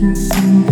Listen.